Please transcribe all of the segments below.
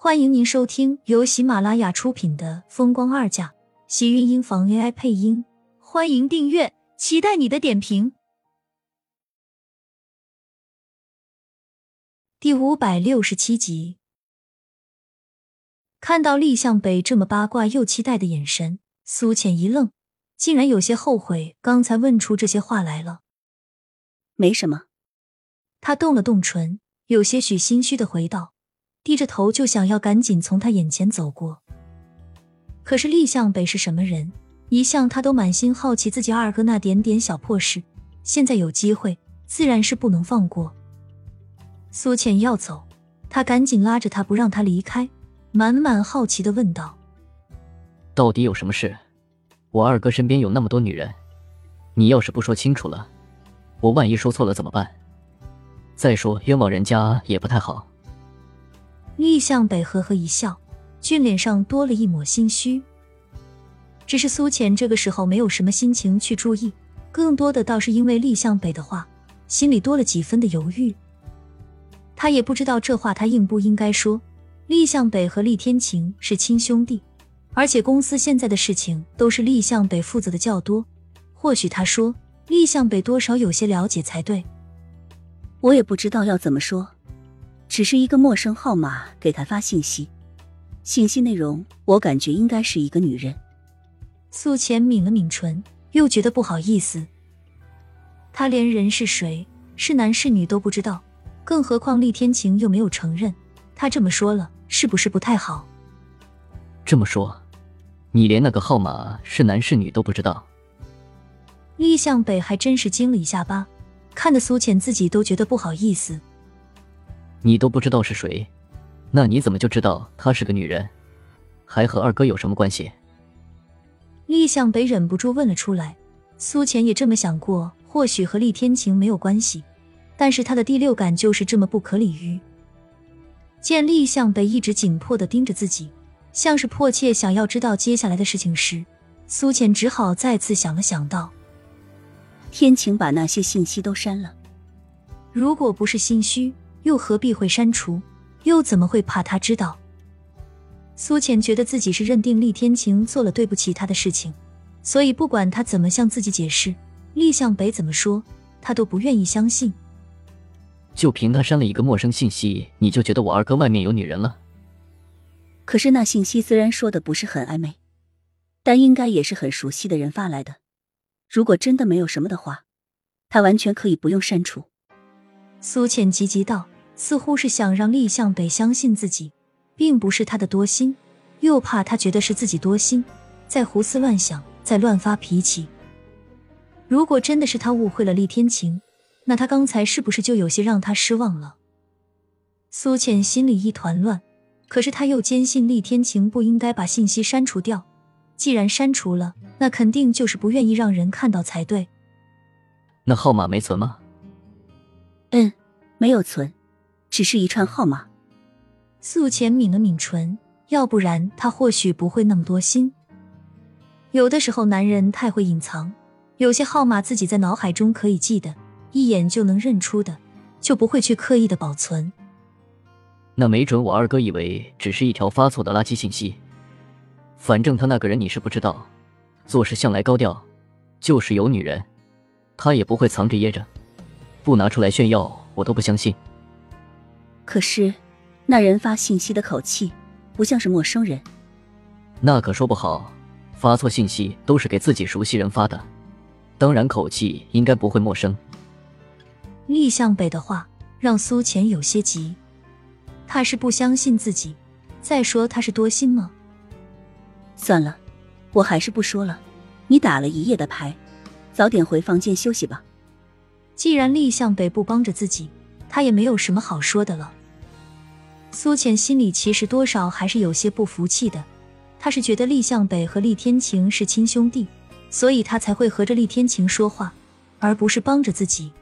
欢迎您收听由喜马拉雅出品的《风光二嫁》，喜运音房 AI 配音。欢迎订阅，期待你的点评。第五百六十七集，看到厉向北这么八卦又期待的眼神，苏浅一愣，竟然有些后悔刚才问出这些话来了。没什么，他动了动唇，有些许心虚的回道。低着头就想要赶紧从他眼前走过，可是厉向北是什么人？一向他都满心好奇自己二哥那点点小破事，现在有机会，自然是不能放过。苏浅要走，他赶紧拉着他不让他离开，满满好奇的问道：“到底有什么事？我二哥身边有那么多女人，你要是不说清楚了，我万一说错了怎么办？再说冤枉人家也不太好。”厉向北呵呵一笑，俊脸上多了一抹心虚。只是苏浅这个时候没有什么心情去注意，更多的倒是因为厉向北的话，心里多了几分的犹豫。他也不知道这话他应不应该说。厉向北和厉天晴是亲兄弟，而且公司现在的事情都是厉向北负责的较多，或许他说厉向北多少有些了解才对。我也不知道要怎么说。只是一个陌生号码给他发信息，信息内容我感觉应该是一个女人。苏浅抿了抿唇，又觉得不好意思。他连人是谁，是男是女都不知道，更何况厉天晴又没有承认。他这么说了，是不是不太好？这么说，你连那个号码是男是女都不知道？厉向北还真是惊了一下吧，看得苏浅自己都觉得不好意思。你都不知道是谁，那你怎么就知道她是个女人？还和二哥有什么关系？厉向北忍不住问了出来。苏浅也这么想过，或许和厉天晴没有关系，但是他的第六感就是这么不可理喻。见厉向北一直紧迫的盯着自己，像是迫切想要知道接下来的事情时，苏浅只好再次想了想道：“天晴把那些信息都删了，如果不是心虚。”又何必会删除？又怎么会怕他知道？苏浅觉得自己是认定厉天晴做了对不起他的事情，所以不管他怎么向自己解释，厉向北怎么说，他都不愿意相信。就凭他删了一个陌生信息，你就觉得我二哥外面有女人了？可是那信息虽然说的不是很暧昧，但应该也是很熟悉的人发来的。如果真的没有什么的话，他完全可以不用删除。苏浅急急道，似乎是想让厉向北相信自己，并不是他的多心，又怕他觉得是自己多心，在胡思乱想，在乱发脾气。如果真的是他误会了厉天晴，那他刚才是不是就有些让他失望了？苏浅心里一团乱，可是他又坚信厉天晴不应该把信息删除掉，既然删除了，那肯定就是不愿意让人看到才对。那号码没存吗？嗯，没有存，只是一串号码。素浅抿了抿唇，要不然他或许不会那么多心。有的时候男人太会隐藏，有些号码自己在脑海中可以记得，一眼就能认出的，就不会去刻意的保存。那没准我二哥以为只是一条发错的垃圾信息。反正他那个人你是不知道，做事向来高调，就是有女人，他也不会藏着掖着。不拿出来炫耀，我都不相信。可是，那人发信息的口气不像是陌生人。那可说不好，发错信息都是给自己熟悉人发的，当然口气应该不会陌生。厉向北的话让苏浅有些急，他是不相信自己。再说他是多心吗？算了，我还是不说了。你打了一夜的牌，早点回房间休息吧。既然厉向北不帮着自己，他也没有什么好说的了。苏浅心里其实多少还是有些不服气的，他是觉得厉向北和厉天晴是亲兄弟，所以他才会和着厉天晴说话，而不是帮着自己。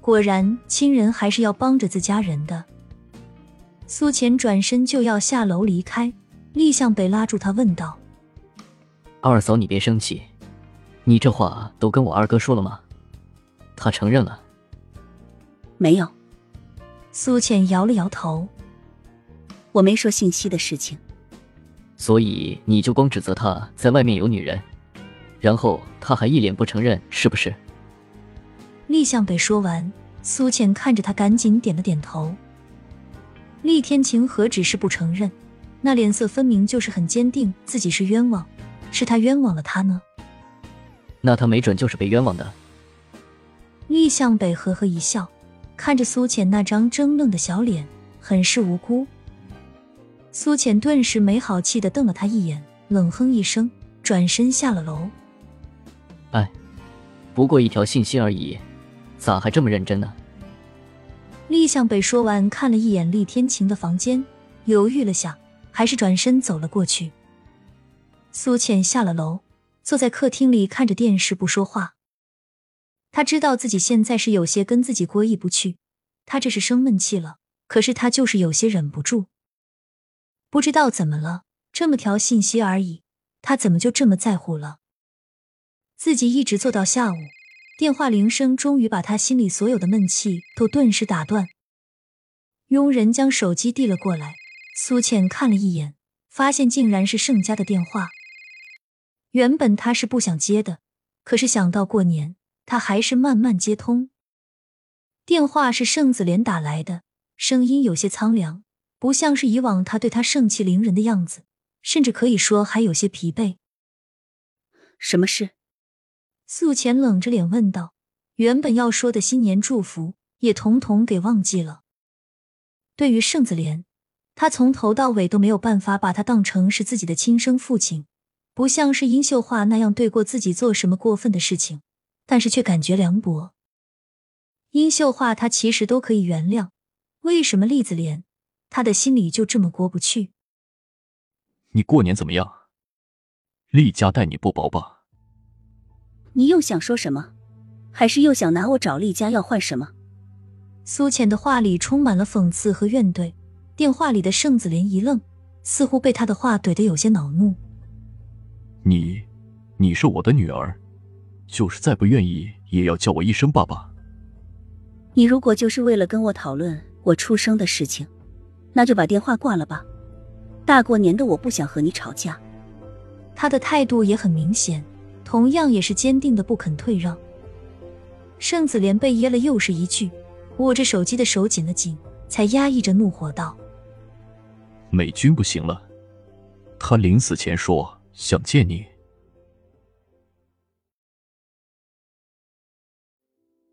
果然，亲人还是要帮着自家人的。苏浅转身就要下楼离开，厉向北拉住他问道：“二嫂，你别生气，你这话都跟我二哥说了吗？”他承认了，没有。苏浅摇了摇头。我没说信息的事情。所以你就光指责他在外面有女人，然后他还一脸不承认，是不是？厉向北说完，苏浅看着他，赶紧点了点头。厉天晴何止是不承认，那脸色分明就是很坚定，自己是冤枉，是他冤枉了他呢。那他没准就是被冤枉的。厉向北呵呵一笑，看着苏浅那张怔愣的小脸，很是无辜。苏浅顿时没好气的瞪了他一眼，冷哼一声，转身下了楼。哎，不过一条信息而已，咋还这么认真呢？厉向北说完，看了一眼厉天晴的房间，犹豫了下，还是转身走了过去。苏浅下了楼，坐在客厅里看着电视不说话。他知道自己现在是有些跟自己过意不去，他这是生闷气了，可是他就是有些忍不住。不知道怎么了，这么条信息而已，他怎么就这么在乎了？自己一直做到下午，电话铃声终于把他心里所有的闷气都顿时打断。佣人将手机递了过来，苏倩看了一眼，发现竟然是盛家的电话。原本他是不想接的，可是想到过年，他还是慢慢接通。电话是盛子莲打来的，声音有些苍凉。不像是以往他对他盛气凌人的样子，甚至可以说还有些疲惫。什么事？素浅冷着脸问道。原本要说的新年祝福也统统给忘记了。对于盛子莲，他从头到尾都没有办法把他当成是自己的亲生父亲，不像是殷秀华那样对过自己做什么过分的事情，但是却感觉凉薄。殷秀华他其实都可以原谅，为什么栗子莲？他的心里就这么过不去。你过年怎么样？厉家待你不薄吧？你又想说什么？还是又想拿我找厉家要换什么？苏浅的话里充满了讽刺和怨怼。电话里的盛子莲一愣，似乎被他的话怼得有些恼怒。你，你是我的女儿，就是再不愿意，也要叫我一声爸爸。你如果就是为了跟我讨论我出生的事情。那就把电话挂了吧，大过年的我不想和你吵架。他的态度也很明显，同样也是坚定的不肯退让。盛子莲被噎了又是一句，握着手机的手紧了紧，才压抑着怒火道：“美军不行了，他临死前说想见你。”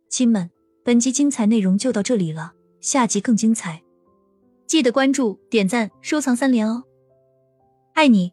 亲们，本集精彩内容就到这里了，下集更精彩。记得关注、点赞、收藏三连哦，爱你！